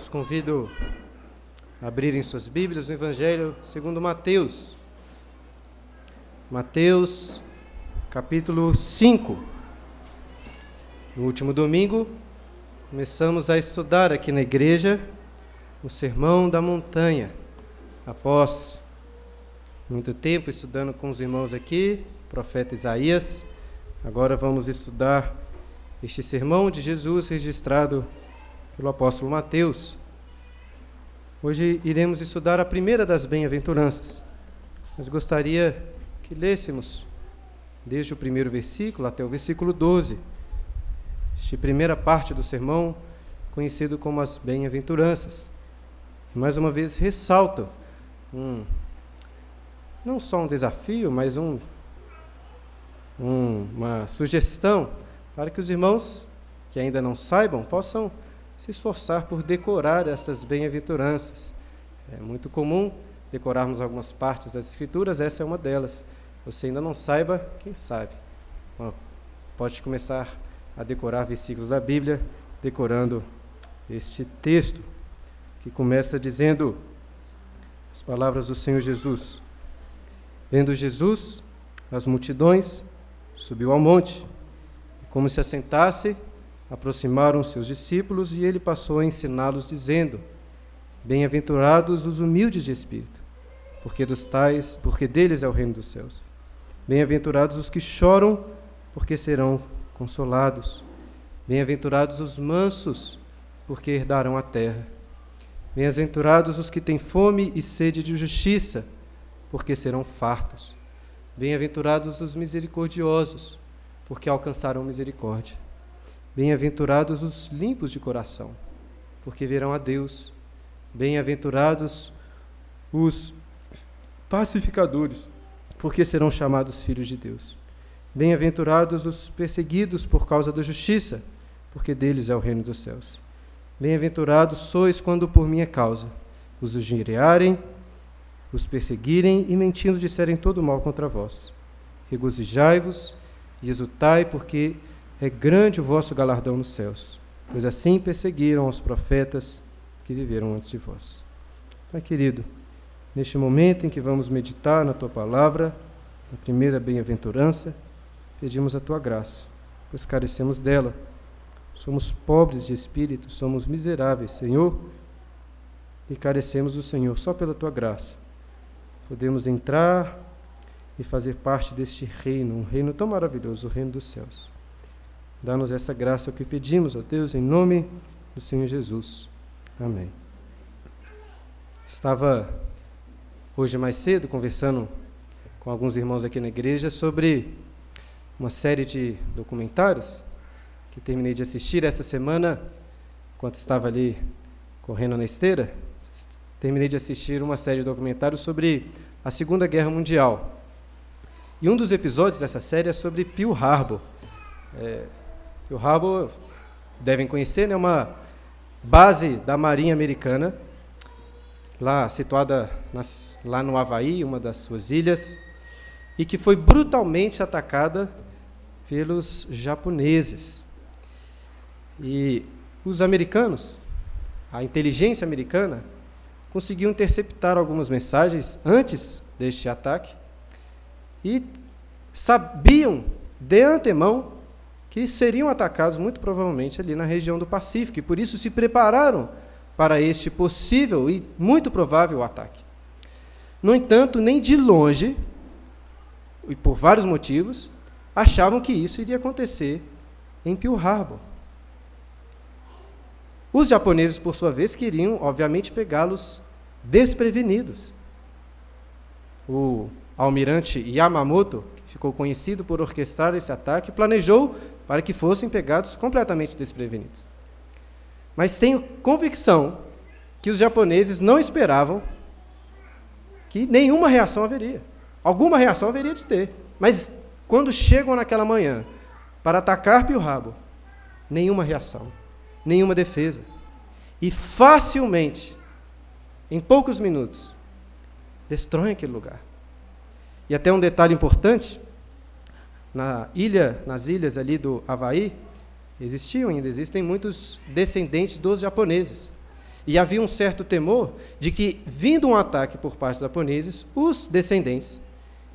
Os convido a abrirem suas Bíblias no Evangelho segundo Mateus. Mateus, capítulo 5. No último domingo, começamos a estudar aqui na igreja o Sermão da Montanha. Após muito tempo estudando com os irmãos aqui, profeta Isaías, agora vamos estudar este sermão de Jesus registrado pelo apóstolo Mateus. Hoje iremos estudar a primeira das bem-aventuranças. Mas gostaria que lêssemos desde o primeiro versículo até o versículo 12. Esta primeira parte do sermão, conhecido como as bem-aventuranças. Mais uma vez ressalto um, não só um desafio, mas um, um, uma sugestão para que os irmãos que ainda não saibam possam se esforçar por decorar essas bem-aventuranças. É muito comum decorarmos algumas partes das Escrituras, essa é uma delas. Você ainda não saiba, quem sabe? Pode começar a decorar versículos da Bíblia, decorando este texto, que começa dizendo as palavras do Senhor Jesus. Vendo Jesus, as multidões, subiu ao monte, e como se assentasse, aproximaram seus discípulos e ele passou a ensiná-los, dizendo: Bem-aventurados os humildes de espírito, porque dos tais, porque deles é o reino dos céus. Bem-aventurados os que choram, porque serão consolados. Bem-aventurados os mansos, porque herdarão a terra. Bem-aventurados os que têm fome e sede de justiça, porque serão fartos. Bem-aventurados os misericordiosos, porque alcançarão misericórdia. Bem-aventurados os limpos de coração, porque verão a Deus. Bem-aventurados os pacificadores, porque serão chamados filhos de Deus. Bem-aventurados os perseguidos por causa da justiça, porque deles é o reino dos céus. Bem-aventurados sois quando por minha causa os injuriarem, os perseguirem e mentindo disserem todo mal contra vós. Regozijai-vos e exultai, porque é grande o vosso galardão nos céus, pois assim perseguiram os profetas que viveram antes de vós. Pai querido, neste momento em que vamos meditar na tua palavra, na primeira bem-aventurança, pedimos a tua graça, pois carecemos dela. Somos pobres de espírito, somos miseráveis, Senhor, e carecemos do Senhor só pela tua graça. Podemos entrar e fazer parte deste reino, um reino tão maravilhoso, o reino dos céus. Dá-nos essa graça que pedimos, ó Deus, em nome do Senhor Jesus. Amém. Estava hoje mais cedo conversando com alguns irmãos aqui na igreja sobre uma série de documentários que terminei de assistir essa semana, enquanto estava ali correndo na esteira. Terminei de assistir uma série de documentários sobre a Segunda Guerra Mundial. E um dos episódios dessa série é sobre Pearl Harbor. É, o Harbor, devem conhecer, é né, uma base da Marinha Americana, lá situada nas, lá no Havaí, uma das suas ilhas, e que foi brutalmente atacada pelos japoneses. E os americanos, a inteligência americana, conseguiu interceptar algumas mensagens antes deste ataque e sabiam de antemão que seriam atacados muito provavelmente ali na região do Pacífico, e por isso se prepararam para este possível e muito provável ataque. No entanto, nem de longe, e por vários motivos, achavam que isso iria acontecer em Pearl Harbor. Os japoneses, por sua vez, queriam, obviamente, pegá-los desprevenidos. O almirante Yamamoto, que ficou conhecido por orquestrar esse ataque, planejou para que fossem pegados completamente desprevenidos. Mas tenho convicção que os japoneses não esperavam que nenhuma reação haveria. Alguma reação haveria de ter. Mas quando chegam naquela manhã para atacar Pearl Harbor, nenhuma reação, nenhuma defesa. E facilmente, em poucos minutos, destroem aquele lugar. E até um detalhe importante, na ilha, nas ilhas ali do Havaí, existiam ainda, existem muitos descendentes dos japoneses. E havia um certo temor de que, vindo um ataque por parte dos japoneses, os descendentes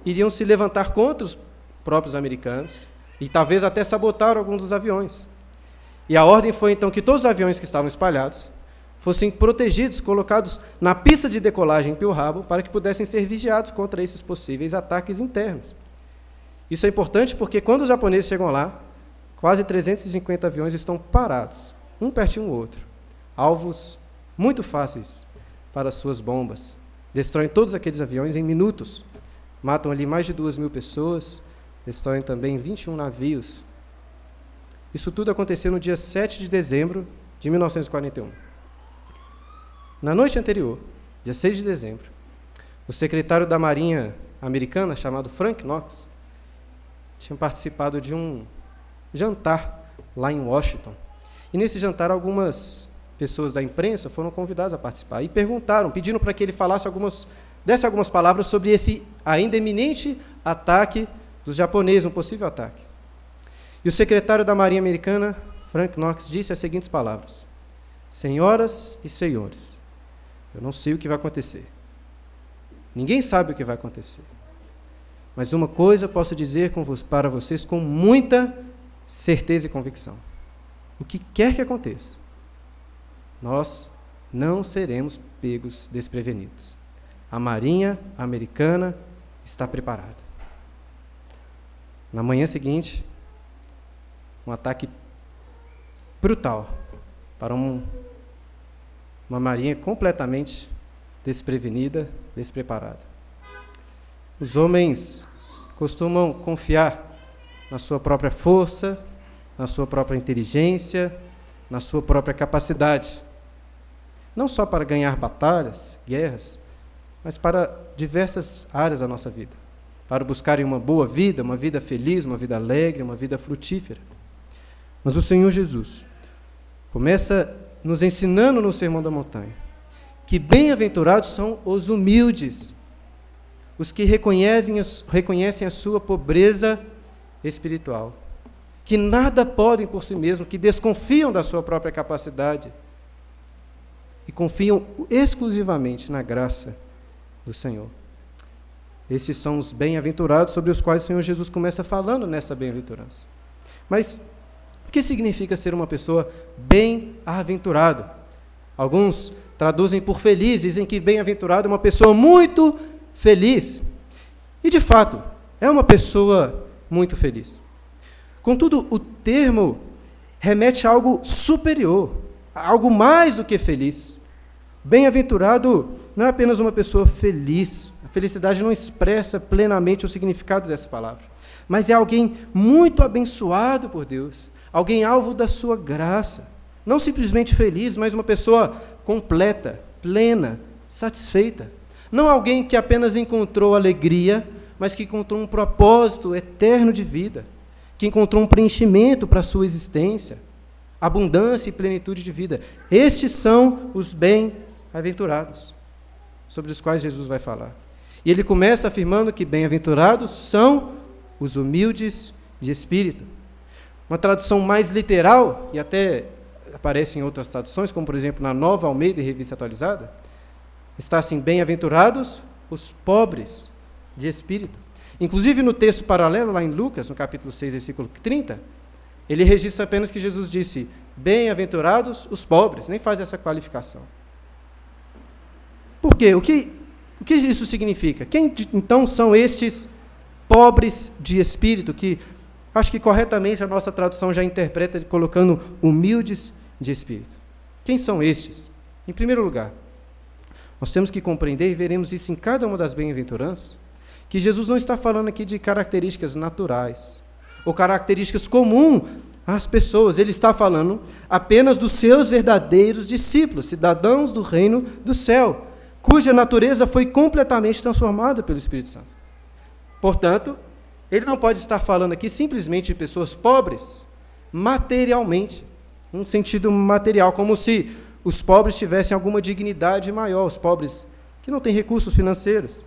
iriam se levantar contra os próprios americanos e talvez até sabotar alguns dos aviões. E a ordem foi então que todos os aviões que estavam espalhados fossem protegidos, colocados na pista de decolagem em Pearl Harbor, para que pudessem ser vigiados contra esses possíveis ataques internos. Isso é importante porque quando os japoneses chegam lá, quase 350 aviões estão parados, um pertinho do outro, alvos muito fáceis para suas bombas. Destroem todos aqueles aviões em minutos, matam ali mais de duas mil pessoas, destroem também 21 navios. Isso tudo aconteceu no dia 7 de dezembro de 1941. Na noite anterior, dia 6 de dezembro, o secretário da Marinha americana, chamado Frank Knox, tinha participado de um jantar lá em Washington. E nesse jantar, algumas pessoas da imprensa foram convidadas a participar e perguntaram, pedindo para que ele falasse algumas, desse algumas palavras sobre esse ainda iminente ataque dos japoneses, um possível ataque. E o secretário da Marinha Americana, Frank Knox, disse as seguintes palavras: Senhoras e senhores, eu não sei o que vai acontecer. Ninguém sabe o que vai acontecer. Mas uma coisa posso dizer para vocês com muita certeza e convicção: o que quer que aconteça, nós não seremos pegos desprevenidos. A Marinha Americana está preparada. Na manhã seguinte, um ataque brutal para um uma marinha completamente desprevenida, despreparada. Os homens costumam confiar na sua própria força, na sua própria inteligência, na sua própria capacidade. Não só para ganhar batalhas, guerras, mas para diversas áreas da nossa vida. Para buscarem uma boa vida, uma vida feliz, uma vida alegre, uma vida frutífera. Mas o Senhor Jesus começa nos ensinando no Sermão da Montanha que bem-aventurados são os humildes, os que reconhecem reconhecem a sua pobreza espiritual, que nada podem por si mesmos, que desconfiam da sua própria capacidade e confiam exclusivamente na graça do Senhor. Esses são os bem-aventurados sobre os quais o Senhor Jesus começa falando nessa bem-aventurança. Mas que significa ser uma pessoa bem-aventurado? Alguns traduzem por feliz, dizem que bem-aventurado é uma pessoa muito feliz. E de fato, é uma pessoa muito feliz. Contudo, o termo remete a algo superior, a algo mais do que feliz. Bem-aventurado não é apenas uma pessoa feliz. A felicidade não expressa plenamente o significado dessa palavra, mas é alguém muito abençoado por Deus, alguém alvo da sua graça. Não simplesmente feliz, mas uma pessoa completa, plena, satisfeita. Não alguém que apenas encontrou alegria, mas que encontrou um propósito eterno de vida, que encontrou um preenchimento para a sua existência, abundância e plenitude de vida. Estes são os bem-aventurados, sobre os quais Jesus vai falar. E ele começa afirmando que bem-aventurados são os humildes de espírito. Uma tradução mais literal, e até aparece em outras traduções, como por exemplo na Nova Almeida e Revista Atualizada, está assim: bem-aventurados os pobres de espírito. Inclusive no texto paralelo, lá em Lucas, no capítulo 6, versículo 30, ele registra apenas que Jesus disse: Bem-aventurados os pobres, nem faz essa qualificação. Por quê? O que, o que isso significa? Quem então são estes pobres de espírito que Acho que corretamente a nossa tradução já interpreta colocando humildes de espírito. Quem são estes? Em primeiro lugar, nós temos que compreender, e veremos isso em cada uma das bem-aventuranças, que Jesus não está falando aqui de características naturais ou características comuns às pessoas. Ele está falando apenas dos seus verdadeiros discípulos, cidadãos do reino do céu, cuja natureza foi completamente transformada pelo Espírito Santo. Portanto, ele não pode estar falando aqui simplesmente de pessoas pobres materialmente, um sentido material, como se os pobres tivessem alguma dignidade maior, os pobres que não têm recursos financeiros.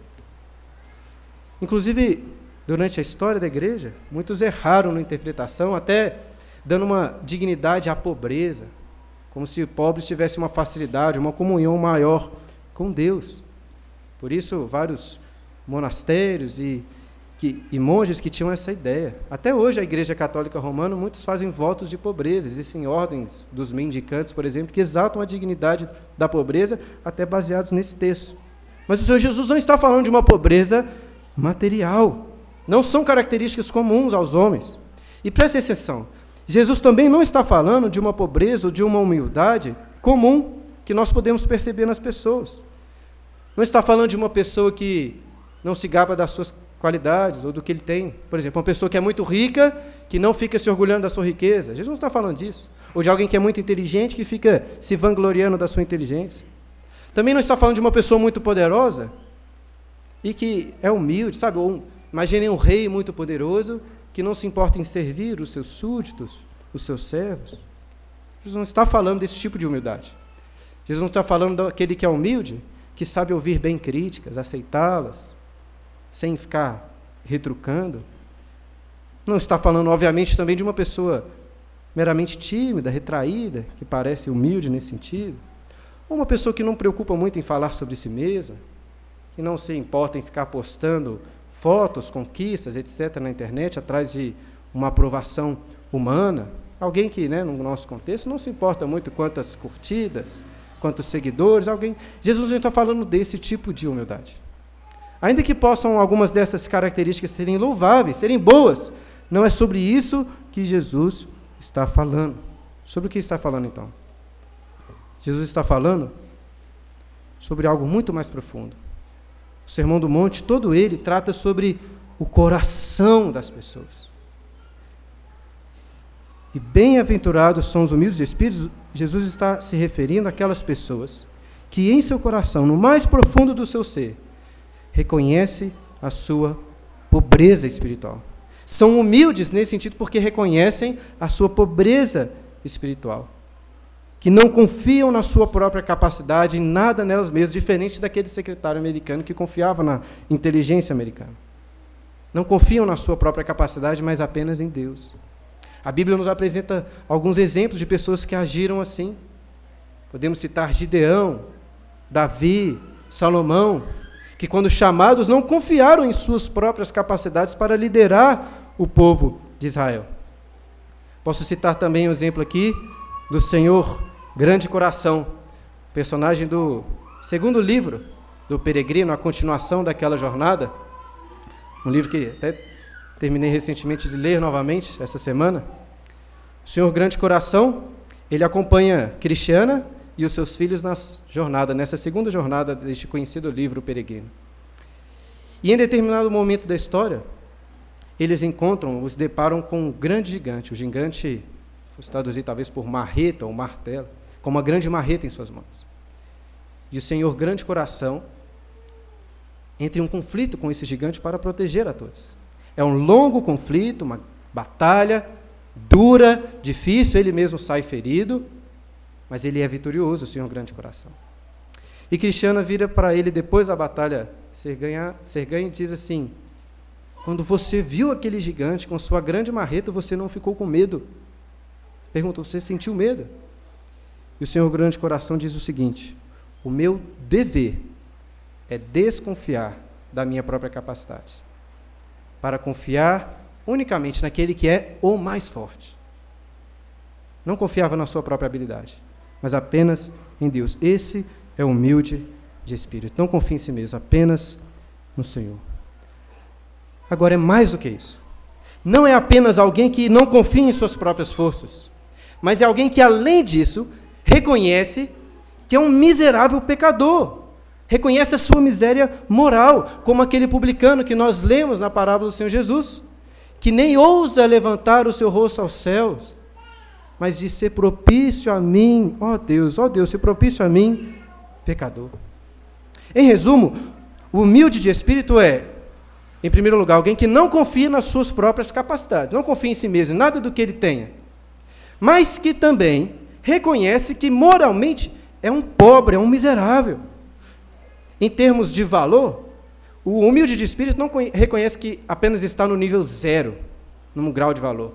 Inclusive, durante a história da igreja, muitos erraram na interpretação, até dando uma dignidade à pobreza, como se pobres tivessem uma facilidade, uma comunhão maior com Deus. Por isso, vários monastérios e, que, e monges que tinham essa ideia. Até hoje, a Igreja Católica Romana, muitos fazem votos de pobreza. Existem ordens dos mendicantes, por exemplo, que exaltam a dignidade da pobreza, até baseados nesse texto. Mas o Senhor Jesus não está falando de uma pobreza material. Não são características comuns aos homens. E preste atenção, Jesus também não está falando de uma pobreza ou de uma humildade comum que nós podemos perceber nas pessoas. Não está falando de uma pessoa que não se gaba das suas qualidades ou do que ele tem. Por exemplo, uma pessoa que é muito rica, que não fica se orgulhando da sua riqueza. Jesus não está falando disso. Ou de alguém que é muito inteligente, que fica se vangloriando da sua inteligência. Também não está falando de uma pessoa muito poderosa e que é humilde, sabe? Ou, imaginem um rei muito poderoso que não se importa em servir os seus súditos, os seus servos. Jesus não está falando desse tipo de humildade. Jesus não está falando daquele que é humilde, que sabe ouvir bem críticas, aceitá-las, sem ficar retrucando. Não está falando, obviamente, também de uma pessoa meramente tímida, retraída, que parece humilde nesse sentido. Ou uma pessoa que não preocupa muito em falar sobre si mesma, que não se importa em ficar postando fotos, conquistas, etc., na internet, atrás de uma aprovação humana. Alguém que, né, no nosso contexto, não se importa muito quantas curtidas, quantos seguidores, alguém. Jesus não está falando desse tipo de humildade. Ainda que possam algumas dessas características serem louváveis, serem boas, não é sobre isso que Jesus está falando. Sobre o que está falando então? Jesus está falando sobre algo muito mais profundo. O Sermão do Monte, todo ele trata sobre o coração das pessoas. E bem-aventurados são os humildes de espírito, Jesus está se referindo àquelas pessoas que em seu coração, no mais profundo do seu ser, reconhece a sua pobreza espiritual. São humildes nesse sentido porque reconhecem a sua pobreza espiritual que não confiam na sua própria capacidade, em nada nelas mesmas, diferente daquele secretário americano que confiava na inteligência americana. Não confiam na sua própria capacidade, mas apenas em Deus. A Bíblia nos apresenta alguns exemplos de pessoas que agiram assim. Podemos citar Gideão, Davi, Salomão, que, quando chamados, não confiaram em suas próprias capacidades para liderar o povo de Israel. Posso citar também o um exemplo aqui do Senhor Grande Coração, personagem do segundo livro do Peregrino, a continuação daquela jornada. Um livro que até terminei recentemente de ler novamente essa semana. O Senhor Grande Coração, ele acompanha Cristiana e os seus filhos na jornada, nessa segunda jornada deste conhecido livro, Peregrino. E em determinado momento da história, eles encontram, os deparam com um grande gigante. O gigante, fosse traduzir talvez por marreta ou martelo com uma grande marreta em suas mãos. E o Senhor, grande coração, entra em um conflito com esse gigante para proteger a todos. É um longo conflito, uma batalha dura, difícil, ele mesmo sai ferido, mas ele é vitorioso, o Senhor, grande coração. E Cristiana vira para ele depois da batalha ser ganha, ser ganha e diz assim: Quando você viu aquele gigante com sua grande marreta, você não ficou com medo? Perguntou: Você sentiu medo? E o Senhor Grande Coração diz o seguinte: o meu dever é desconfiar da minha própria capacidade, para confiar unicamente naquele que é o mais forte. Não confiava na sua própria habilidade, mas apenas em Deus. Esse é humilde de espírito. Não confie em si mesmo, apenas no Senhor. Agora é mais do que isso. Não é apenas alguém que não confia em suas próprias forças, mas é alguém que, além disso, reconhece que é um miserável pecador. Reconhece a sua miséria moral, como aquele publicano que nós lemos na parábola do Senhor Jesus, que nem ousa levantar o seu rosto aos céus, mas de ser propício a mim, ó Deus, ó Deus, ser propício a mim, pecador. Em resumo, o humilde de espírito é, em primeiro lugar, alguém que não confia nas suas próprias capacidades, não confia em si mesmo, nada do que ele tenha, mas que também reconhece que moralmente é um pobre, é um miserável. Em termos de valor, o humilde de espírito não reconhece que apenas está no nível zero, num grau de valor,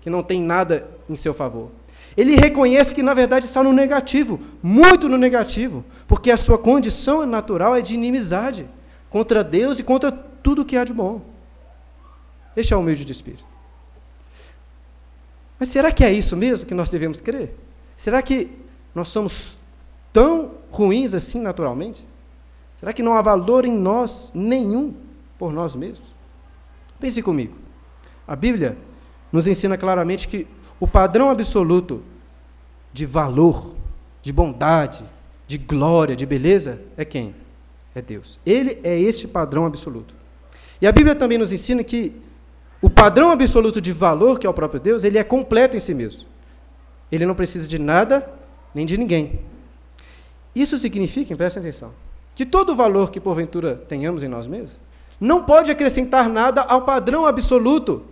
que não tem nada em seu favor. Ele reconhece que, na verdade, está no negativo, muito no negativo, porque a sua condição natural é de inimizade contra Deus e contra tudo que há de bom. Este é humilde de espírito. Mas será que é isso mesmo que nós devemos crer? Será que nós somos tão ruins assim naturalmente? Será que não há valor em nós nenhum por nós mesmos? Pense comigo. A Bíblia nos ensina claramente que o padrão absoluto de valor, de bondade, de glória, de beleza é quem? É Deus. Ele é este padrão absoluto. E a Bíblia também nos ensina que o padrão absoluto de valor, que é o próprio Deus, ele é completo em si mesmo. Ele não precisa de nada nem de ninguém. Isso significa, prestem atenção, que todo valor que porventura tenhamos em nós mesmos não pode acrescentar nada ao padrão absoluto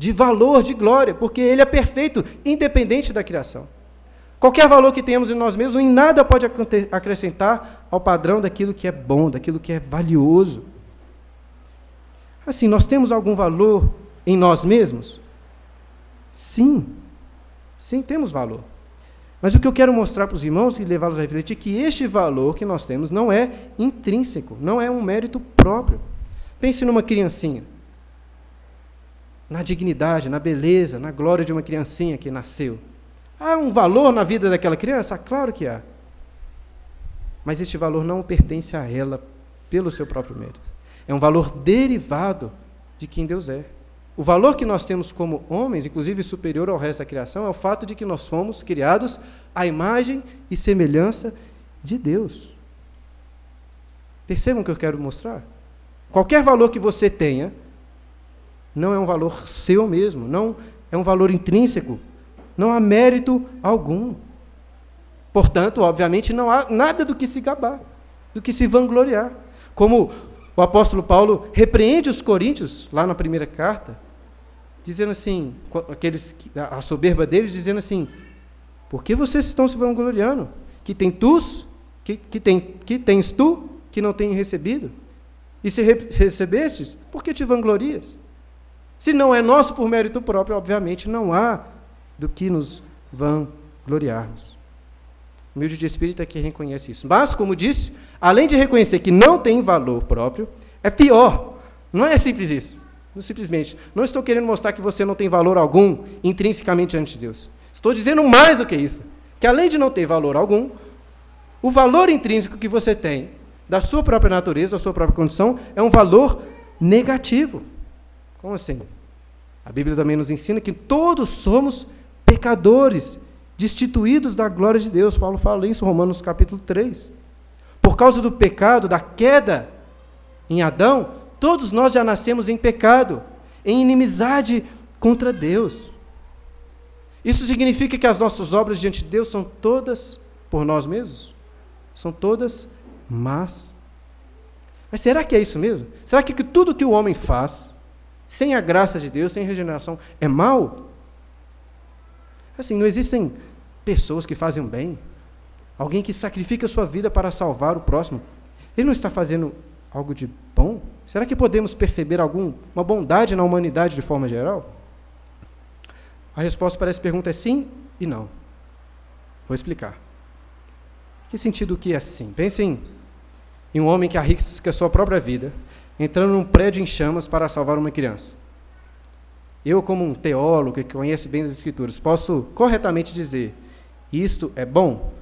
de valor, de glória, porque ele é perfeito, independente da criação. Qualquer valor que tenhamos em nós mesmos, em nada pode acrescentar ao padrão daquilo que é bom, daquilo que é valioso. Assim, nós temos algum valor em nós mesmos? Sim. Sim, temos valor. Mas o que eu quero mostrar para os irmãos e levá-los a refletir é que este valor que nós temos não é intrínseco, não é um mérito próprio. Pense numa criancinha na dignidade, na beleza, na glória de uma criancinha que nasceu. Há um valor na vida daquela criança? Claro que há. Mas este valor não pertence a ela pelo seu próprio mérito. É um valor derivado de quem Deus é. O valor que nós temos como homens, inclusive superior ao resto da criação, é o fato de que nós fomos criados à imagem e semelhança de Deus. Percebam o que eu quero mostrar? Qualquer valor que você tenha, não é um valor seu mesmo, não é um valor intrínseco, não há mérito algum. Portanto, obviamente, não há nada do que se gabar, do que se vangloriar. Como o apóstolo Paulo repreende os coríntios, lá na primeira carta, dizendo assim, aqueles, a soberba deles, dizendo assim, por que vocês estão se vangloriando? Que tem tus, que, que, tem, que tens tu, que não tem recebido? E se recebestes, por que te vanglorias? Se não é nosso por mérito próprio, obviamente não há do que nos vangloriarmos. Humilde de espírito é que reconhece isso. Mas, como disse, além de reconhecer que não tem valor próprio, é pior. Não é simples isso. Não simplesmente. Não estou querendo mostrar que você não tem valor algum intrinsecamente ante Deus. Estou dizendo mais do que isso. Que além de não ter valor algum, o valor intrínseco que você tem da sua própria natureza, da sua própria condição, é um valor negativo. Como assim? A Bíblia também nos ensina que todos somos pecadores, destituídos da glória de Deus. Paulo fala isso em Romanos capítulo 3. Por causa do pecado, da queda em Adão, todos nós já nascemos em pecado, em inimizade contra Deus. Isso significa que as nossas obras diante de Deus são todas por nós mesmos? São todas más. Mas será que é isso mesmo? Será que tudo que o homem faz, sem a graça de Deus, sem regeneração, é mal? Assim, não existem pessoas que fazem bem. Alguém que sacrifica a sua vida para salvar o próximo. Ele não está fazendo algo de bom? Será que podemos perceber alguma bondade na humanidade de forma geral? A resposta para essa pergunta é sim e não. Vou explicar. Que sentido que é sim? Pensem em um homem que arrisca sua própria vida entrando num prédio em chamas para salvar uma criança. Eu, como um teólogo que conhece bem as Escrituras, posso corretamente dizer: isto é bom?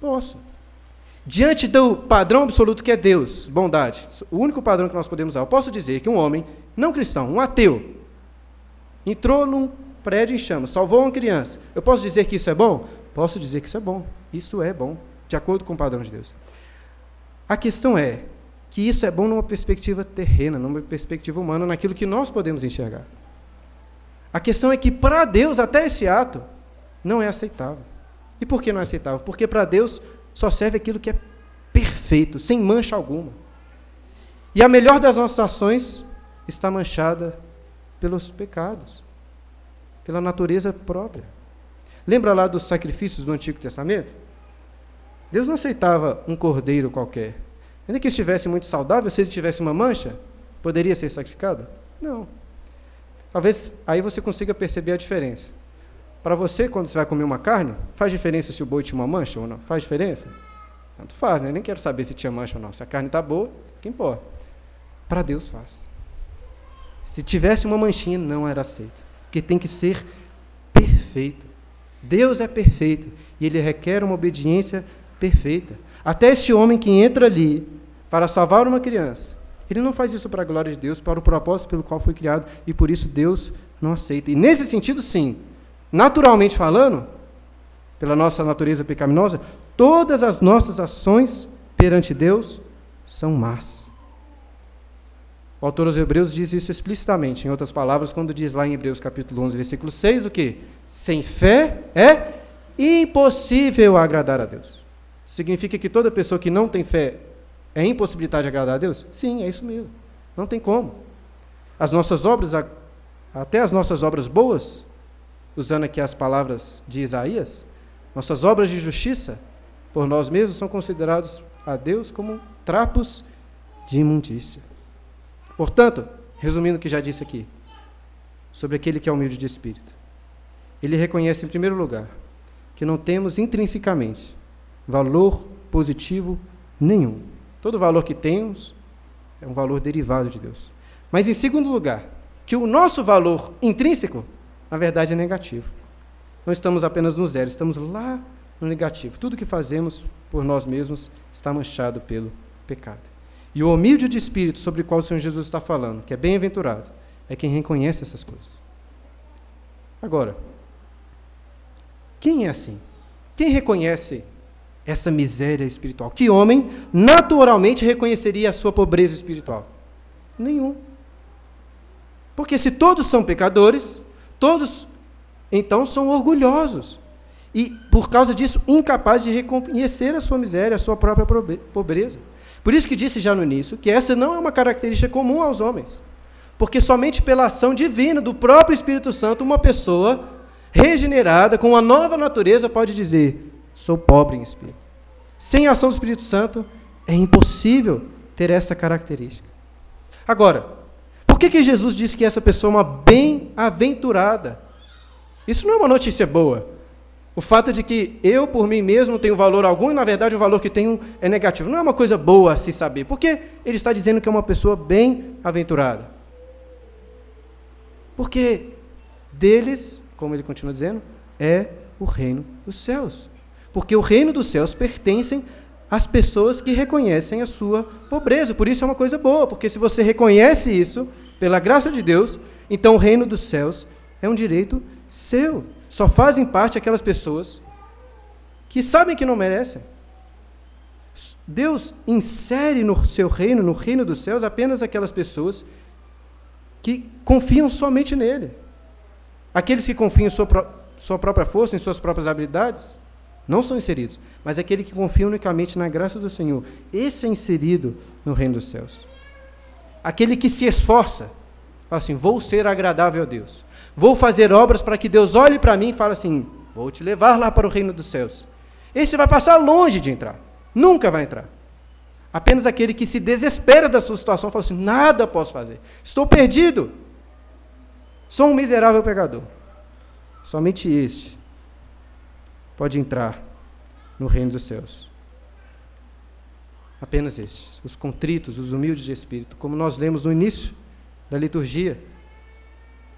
Posso. Diante do padrão absoluto que é Deus, bondade, o único padrão que nós podemos usar, eu posso dizer que um homem não cristão, um ateu, entrou num prédio em chamas, salvou uma criança. Eu posso dizer que isso é bom? Posso dizer que isso é bom. Isto é bom, de acordo com o padrão de Deus. A questão é: que isso é bom numa perspectiva terrena, numa perspectiva humana, naquilo que nós podemos enxergar. A questão é que para Deus até esse ato não é aceitável. E por que não é aceitável? Porque para Deus só serve aquilo que é perfeito, sem mancha alguma. E a melhor das nossas ações está manchada pelos pecados, pela natureza própria. Lembra lá dos sacrifícios do Antigo Testamento? Deus não aceitava um cordeiro qualquer. Ainda que estivesse muito saudável, se ele tivesse uma mancha, poderia ser sacrificado? Não. Talvez aí você consiga perceber a diferença. para você, quando você vai comer uma carne, faz diferença se o boi tinha uma mancha ou não? Faz diferença? Tanto faz, né? Nem quero saber se tinha mancha ou não. Se a carne está boa, que importa. Para Deus faz. Se tivesse uma manchinha, não era aceito. Porque tem que ser perfeito. Deus é perfeito e ele requer uma obediência perfeita. Até esse homem que entra ali para salvar uma criança, ele não faz isso para a glória de Deus, para o propósito pelo qual foi criado, e por isso Deus não aceita. E nesse sentido, sim, naturalmente falando, pela nossa natureza pecaminosa, todas as nossas ações perante Deus são más. O autor aos Hebreus diz isso explicitamente, em outras palavras, quando diz lá em Hebreus capítulo 11, versículo 6, o que? Sem fé é impossível agradar a Deus. Significa que toda pessoa que não tem fé é impossibilitada de agradar a Deus? Sim, é isso mesmo. Não tem como. As nossas obras, até as nossas obras boas, usando aqui as palavras de Isaías, nossas obras de justiça, por nós mesmos, são considerados a Deus como trapos de imundícia. Portanto, resumindo o que já disse aqui, sobre aquele que é humilde de espírito, ele reconhece, em primeiro lugar, que não temos intrinsecamente valor positivo nenhum. Todo valor que temos é um valor derivado de Deus. Mas, em segundo lugar, que o nosso valor intrínseco, na verdade, é negativo. Não estamos apenas no zero, estamos lá no negativo. Tudo que fazemos por nós mesmos está manchado pelo pecado. E o humilde de espírito sobre o qual o Senhor Jesus está falando, que é bem-aventurado, é quem reconhece essas coisas. Agora, quem é assim? Quem reconhece essa miséria espiritual? Que homem naturalmente reconheceria a sua pobreza espiritual? Nenhum. Porque se todos são pecadores, todos então são orgulhosos. E, por causa disso, incapazes de reconhecer a sua miséria, a sua própria pobreza. Por isso que disse já no início que essa não é uma característica comum aos homens. Porque somente pela ação divina do próprio Espírito Santo, uma pessoa regenerada, com uma nova natureza, pode dizer: sou pobre em espírito. Sem a ação do Espírito Santo, é impossível ter essa característica. Agora, por que, que Jesus disse que essa pessoa é uma bem-aventurada? Isso não é uma notícia boa. O fato de que eu, por mim mesmo, tenho valor algum e, na verdade, o valor que tenho é negativo. Não é uma coisa boa a se saber. Porque ele está dizendo que é uma pessoa bem-aventurada. Porque deles, como ele continua dizendo, é o reino dos céus. Porque o reino dos céus pertencem às pessoas que reconhecem a sua pobreza. Por isso é uma coisa boa, porque se você reconhece isso, pela graça de Deus, então o reino dos céus é um direito seu. Só fazem parte aquelas pessoas que sabem que não merecem. Deus insere no seu reino, no reino dos céus, apenas aquelas pessoas que confiam somente nele. Aqueles que confiam em sua, sua própria força, em suas próprias habilidades, não são inseridos. Mas aquele que confia unicamente na graça do Senhor, esse é inserido no reino dos céus. Aquele que se esforça, fala assim: vou ser agradável a Deus. Vou fazer obras para que Deus olhe para mim e fale assim: vou te levar lá para o reino dos céus. Esse vai passar longe de entrar. Nunca vai entrar. Apenas aquele que se desespera da sua situação fala assim: nada posso fazer. Estou perdido. Sou um miserável pecador. Somente este pode entrar no reino dos céus. Apenas estes, os contritos, os humildes de espírito, como nós lemos no início da liturgia.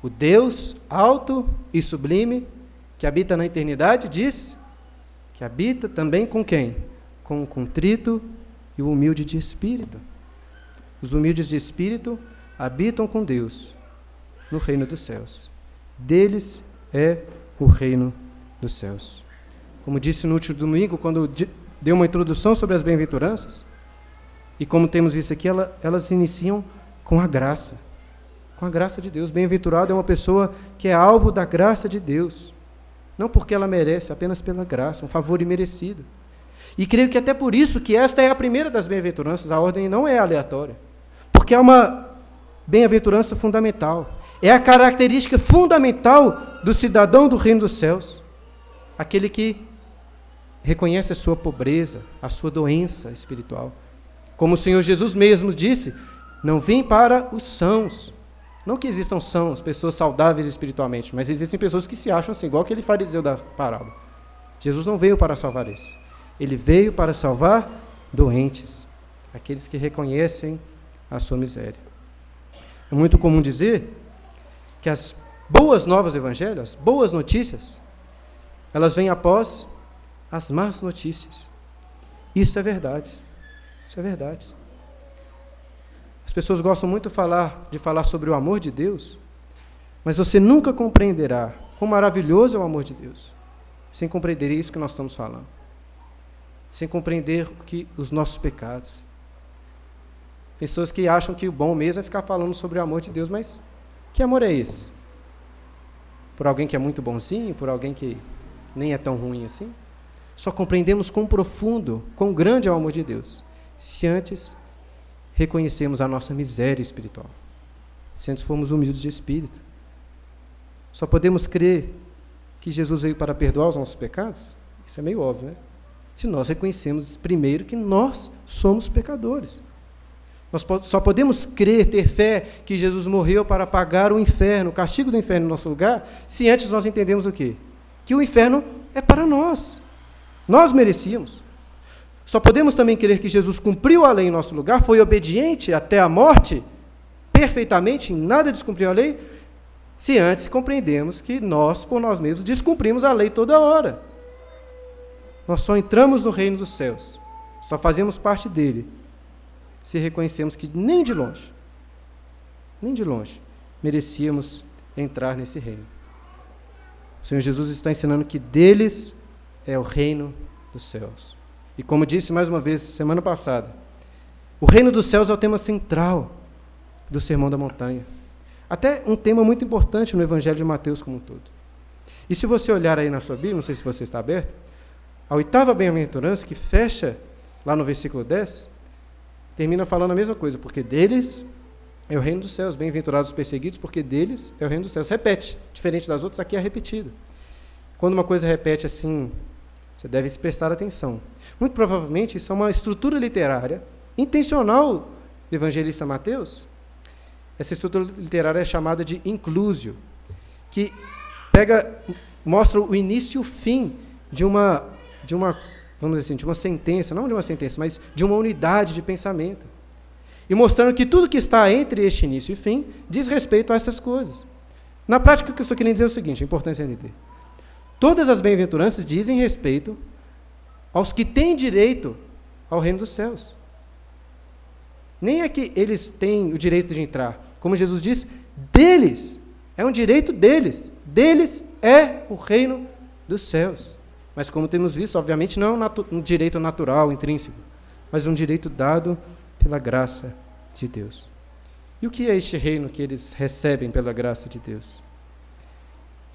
O Deus alto e sublime, que habita na eternidade, diz que habita também com quem? Com o contrito e o humilde de espírito. Os humildes de espírito habitam com Deus no reino dos céus. Deles é o reino dos céus. Como disse no último domingo, quando deu uma introdução sobre as bem-aventuranças, e como temos visto aqui, elas iniciam com a graça com a graça de Deus. Bem-aventurado é uma pessoa que é alvo da graça de Deus. Não porque ela merece, apenas pela graça, um favor imerecido. E creio que até por isso que esta é a primeira das bem-aventuranças, a ordem não é aleatória. Porque é uma bem-aventurança fundamental. É a característica fundamental do cidadão do reino dos céus. Aquele que reconhece a sua pobreza, a sua doença espiritual. Como o Senhor Jesus mesmo disse: Não vim para os sãos, Não que existam sãos, pessoas saudáveis espiritualmente, mas existem pessoas que se acham assim, igual aquele fariseu da parábola. Jesus não veio para salvar isso. Ele veio para salvar doentes, aqueles que reconhecem a sua miséria. É muito comum dizer que as boas novas do Evangelho, as boas notícias, elas vêm após as más notícias. Isso é verdade. Isso é verdade. As pessoas gostam muito de falar, de falar sobre o amor de Deus, mas você nunca compreenderá quão maravilhoso é o amor de Deus sem compreender isso que nós estamos falando. Sem compreender que os nossos pecados. Pessoas que acham que o bom mesmo é ficar falando sobre o amor de Deus, mas que amor é esse? Por alguém que é muito bonzinho, por alguém que nem é tão ruim assim? Só compreendemos quão profundo, quão grande é o amor de Deus, se antes reconhecemos a nossa miséria espiritual, se antes formos humildes de espírito. Só podemos crer que Jesus veio para perdoar os nossos pecados? Isso é meio óbvio, né? Se nós reconhecemos primeiro que nós somos pecadores. Nós só podemos crer, ter fé que Jesus morreu para pagar o inferno, o castigo do inferno no nosso lugar, se antes nós entendemos o quê? Que o inferno é para nós. Nós merecíamos. Só podemos também crer que Jesus cumpriu a lei em nosso lugar, foi obediente até a morte, perfeitamente, em nada descumpriu a lei, se antes compreendemos que nós, por nós mesmos, descumprimos a lei toda hora. Nós só entramos no reino dos céus, só fazemos parte dele, se reconhecemos que nem de longe, nem de longe, merecíamos entrar nesse reino. O Senhor Jesus está ensinando que deles é o reino dos céus. E como disse mais uma vez semana passada, o reino dos céus é o tema central do Sermão da Montanha. Até um tema muito importante no Evangelho de Mateus como um todo. E se você olhar aí na sua Bíblia, não sei se você está aberto, a oitava bem-aventurança, que fecha lá no versículo 10, termina falando a mesma coisa, porque deles é o reino dos céus, bem-aventurados os perseguidos, porque deles é o reino dos céus. Repete, diferente das outras, aqui é repetido. Quando uma coisa repete assim você deve prestar atenção. Muito provavelmente isso é uma estrutura literária intencional do evangelista Mateus. Essa estrutura literária é chamada de inclusio, que pega mostra o início e o fim de uma de uma vamos dizer assim, de uma sentença, não de uma sentença, mas de uma unidade de pensamento. E mostrando que tudo que está entre este início e fim diz respeito a essas coisas. Na prática, o que eu estou querendo dizer é o seguinte: é importante entender. Todas as bem-aventuranças dizem respeito aos que têm direito ao reino dos céus. Nem é que eles têm o direito de entrar. Como Jesus diz, deles. É um direito deles. Deles é o reino dos céus. Mas como temos visto, obviamente não é um, um direito natural, intrínseco, mas um direito dado pela graça de Deus. E o que é este reino que eles recebem pela graça de Deus?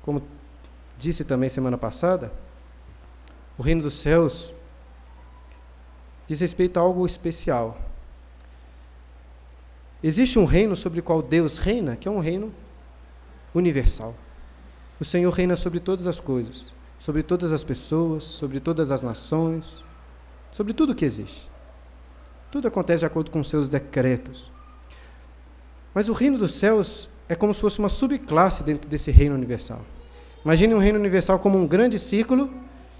Como disse também semana passada, o reino dos céus diz respeito a algo especial. Existe um reino sobre o qual Deus reina, que é um reino universal. O Senhor reina sobre todas as coisas, sobre todas as pessoas, sobre todas as nações, sobre tudo que existe. Tudo acontece de acordo com seus decretos. Mas o reino dos céus é como se fosse uma subclasse dentro desse reino universal. Imagine um reino universal como um grande círculo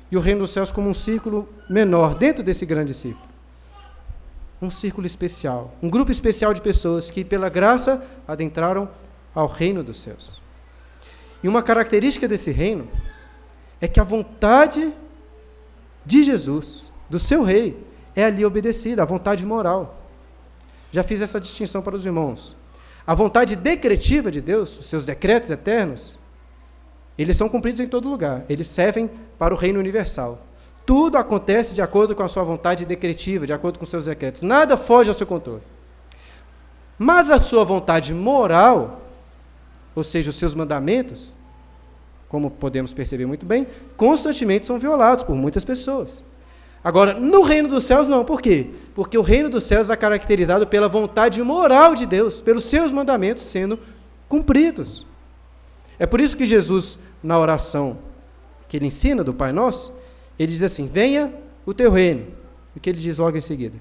e o reino dos céus como um círculo menor, dentro desse grande círculo. Um círculo especial, um grupo especial de pessoas que, pela graça, adentraram ao reino dos céus. E uma característica desse reino é que a vontade de Jesus, do seu rei, é ali obedecida, a vontade moral. Já fiz essa distinção para os irmãos. A vontade decretiva de Deus, os seus decretos eternos, eles são cumpridos em todo lugar. Eles servem para o reino universal. Tudo acontece de acordo com a sua vontade decretiva, de acordo com seus decretos. Nada foge ao seu controle. Mas a sua vontade moral, ou seja, os seus mandamentos, como podemos perceber muito bem, constantemente são violados por muitas pessoas. Agora, no reino dos céus, não. Por quê? Porque o reino dos céus é caracterizado pela vontade moral de Deus, pelos seus mandamentos sendo cumpridos. É por isso que Jesus, na oração que ele ensina do Pai Nosso, ele diz assim: Venha o teu reino. O que ele diz logo em seguida?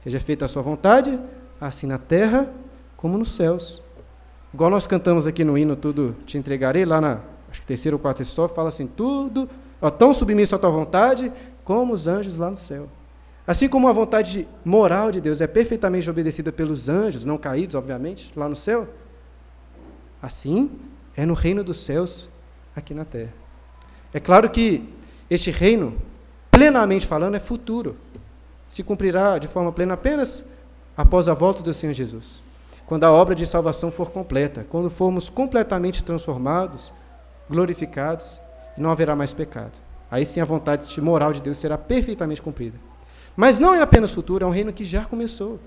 Seja feita a sua vontade, assim na terra como nos céus. Igual nós cantamos aqui no hino Tudo Te Entregarei, lá na acho que terceira ou quarta estrofe, fala assim, tudo, ó, tão submisso à tua vontade, como os anjos lá no céu. Assim como a vontade moral de Deus é perfeitamente obedecida pelos anjos, não caídos, obviamente, lá no céu, assim é no reino dos céus aqui na terra. É claro que este reino, plenamente falando, é futuro. Se cumprirá de forma plena apenas após a volta do Senhor Jesus. Quando a obra de salvação for completa, quando formos completamente transformados, glorificados, não haverá mais pecado. Aí sim a vontade moral de Deus será perfeitamente cumprida. Mas não é apenas futuro, é um reino que já começou.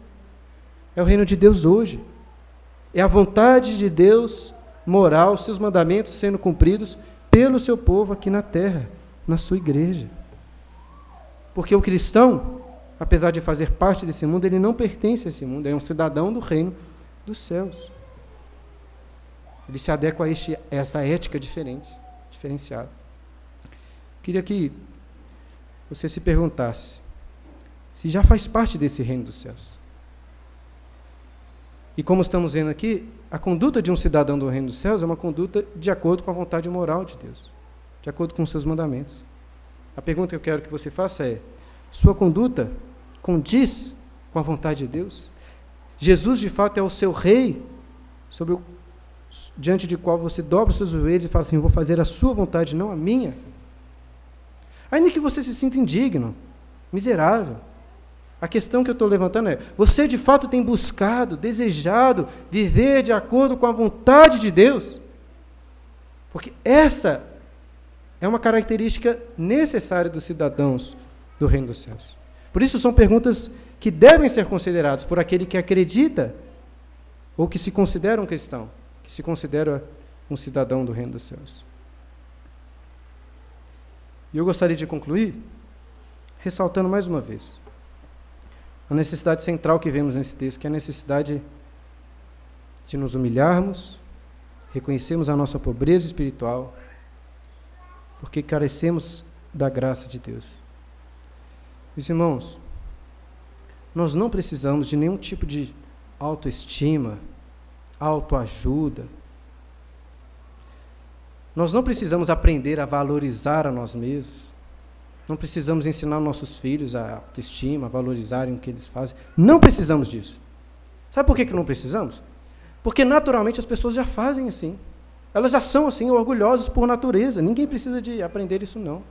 É o reino de Deus hoje. É a vontade de Deus moral, seus mandamentos sendo cumpridos pelo seu povo aqui na terra, na sua igreja. Porque o cristão, apesar de fazer parte desse mundo, ele não pertence a esse mundo, é um cidadão do reino dos céus. Ele se adequa a, este, a essa ética diferente, diferenciada. Queria que você se perguntasse se já faz parte desse reino dos céus. E como estamos vendo aqui, a conduta de um cidadão do reino dos céus é uma conduta de acordo com a vontade moral de Deus, de acordo com os seus mandamentos. A pergunta que eu quero que você faça é: sua conduta condiz com a vontade de Deus? Jesus, de fato, é o seu rei, sobre o, diante de qual você dobra os seus joelhos e fala assim: Vou fazer a sua vontade, não a minha. Ainda que você se sinta indigno, miserável, a questão que eu estou levantando é: você de fato tem buscado, desejado viver de acordo com a vontade de Deus? Porque essa é uma característica necessária dos cidadãos do Reino dos Céus. Por isso, são perguntas que devem ser consideradas por aquele que acredita ou que se considera um cristão, que se considera um cidadão do Reino dos Céus. E eu gostaria de concluir ressaltando mais uma vez a necessidade central que vemos nesse texto, que é a necessidade de nos humilharmos, reconhecermos a nossa pobreza espiritual, porque carecemos da graça de Deus. Meus irmãos, nós não precisamos de nenhum tipo de autoestima, autoajuda. Nós não precisamos aprender a valorizar a nós mesmos. Não precisamos ensinar nossos filhos a autoestima, a valorizarem o que eles fazem. Não precisamos disso. Sabe por que, que não precisamos? Porque naturalmente as pessoas já fazem assim. Elas já são assim, orgulhosas por natureza. Ninguém precisa de aprender isso, não.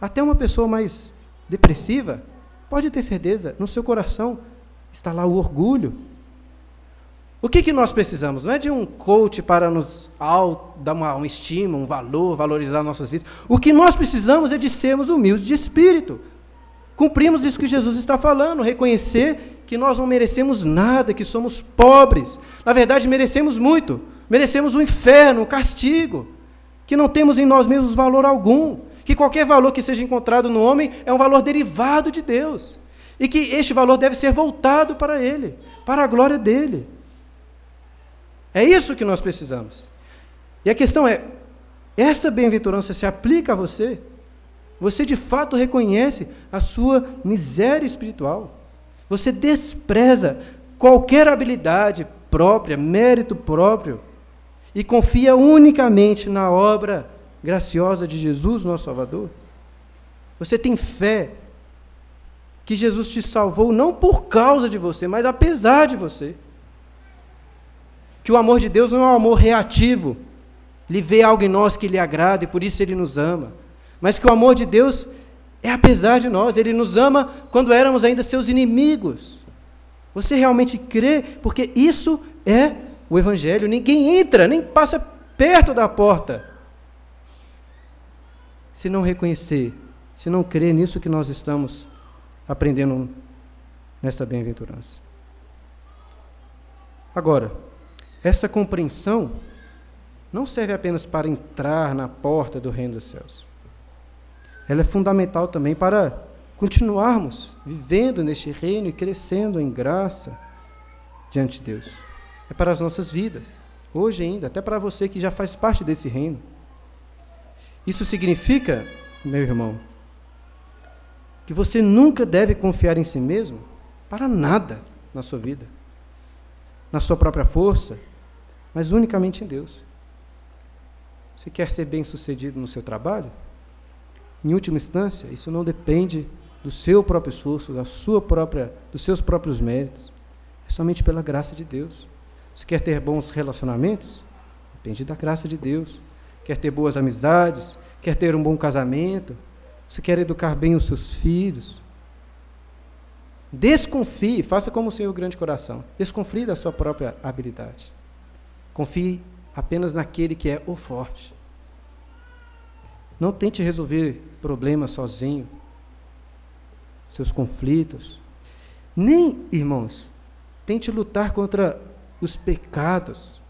Até uma pessoa mais depressiva, pode ter certeza, no seu coração está lá o orgulho, o que, que nós precisamos? Não é de um coach para nos dar uma, uma estima, um valor, valorizar nossas vidas. O que nós precisamos é de sermos humildes de espírito. Cumprimos isso que Jesus está falando, reconhecer que nós não merecemos nada, que somos pobres. Na verdade, merecemos muito. Merecemos o um inferno, o um castigo. Que não temos em nós mesmos valor algum. Que qualquer valor que seja encontrado no homem é um valor derivado de Deus. E que este valor deve ser voltado para Ele, para a glória dele. É isso que nós precisamos. E a questão é: essa bem-aventurança se aplica a você? Você de fato reconhece a sua miséria espiritual? Você despreza qualquer habilidade própria, mérito próprio, e confia unicamente na obra graciosa de Jesus, nosso Salvador? Você tem fé que Jesus te salvou não por causa de você, mas apesar de você que o amor de Deus não é um amor reativo. Ele vê algo em nós que lhe agrada e por isso ele nos ama. Mas que o amor de Deus é apesar de nós, ele nos ama quando éramos ainda seus inimigos. Você realmente crê? Porque isso é o Evangelho. Ninguém entra, nem passa perto da porta. Se não reconhecer, se não crer nisso que nós estamos aprendendo nesta bem-aventurança. Agora, essa compreensão não serve apenas para entrar na porta do reino dos céus. Ela é fundamental também para continuarmos vivendo neste reino e crescendo em graça diante de Deus. É para as nossas vidas, hoje ainda, até para você que já faz parte desse reino. Isso significa, meu irmão, que você nunca deve confiar em si mesmo para nada na sua vida, na sua própria força, mas unicamente em Deus. Você quer ser bem-sucedido no seu trabalho? Em última instância, isso não depende do seu próprio esforço, da sua própria, dos seus próprios méritos. É somente pela graça de Deus. Você quer ter bons relacionamentos? Depende da graça de Deus. Quer ter boas amizades? Quer ter um bom casamento? Você quer educar bem os seus filhos? Desconfie, faça como o Senhor grande coração. Desconfie da sua própria habilidade. Confie apenas naquele que é o forte. Não tente resolver problemas sozinho seus conflitos. Nem, irmãos, tente lutar contra os pecados.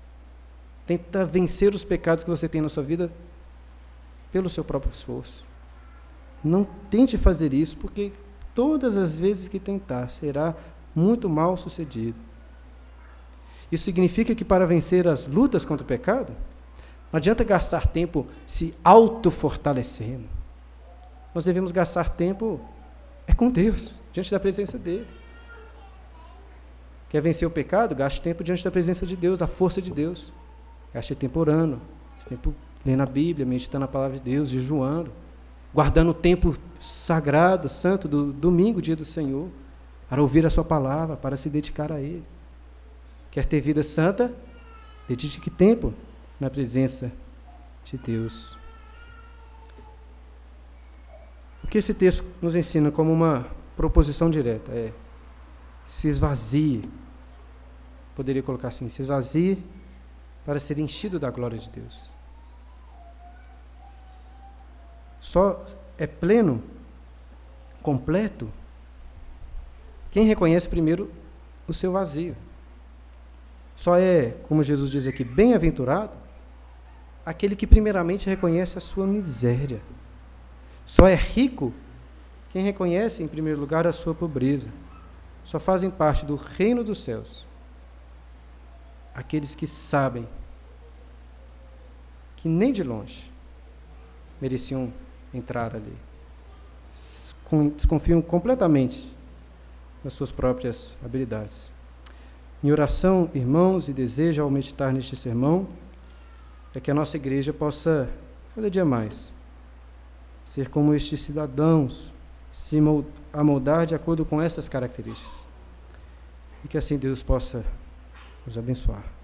Tenta vencer os pecados que você tem na sua vida pelo seu próprio esforço. Não tente fazer isso, porque todas as vezes que tentar, será muito mal sucedido. Isso significa que para vencer as lutas contra o pecado, não adianta gastar tempo se auto-fortalecendo. Nós devemos gastar tempo é com Deus, diante da presença dele. Quer vencer o pecado? Gaste tempo diante da presença de Deus, da força de Deus. Gaste tempo orando, tempo lendo a Bíblia, meditando a palavra de Deus, jejuando, guardando o tempo sagrado, santo do domingo, dia do Senhor, para ouvir a sua palavra, para se dedicar a Ele. Quer ter vida santa? Dedique tempo na presença de Deus. O que esse texto nos ensina como uma proposição direta é se esvazie. Poderia colocar assim: se esvazie para ser enchido da glória de Deus. Só é pleno, completo, quem reconhece primeiro o seu vazio. Só é, como Jesus diz aqui, bem-aventurado aquele que primeiramente reconhece a sua miséria. Só é rico quem reconhece, em primeiro lugar, a sua pobreza. Só fazem parte do reino dos céus aqueles que sabem que nem de longe mereciam entrar ali. Desconfiam completamente das suas próprias habilidades. Em oração, irmãos, e desejo ao meditar neste sermão, é que a nossa igreja possa, cada dia mais, ser como estes cidadãos, se amoldar de acordo com essas características. E que assim Deus possa nos abençoar.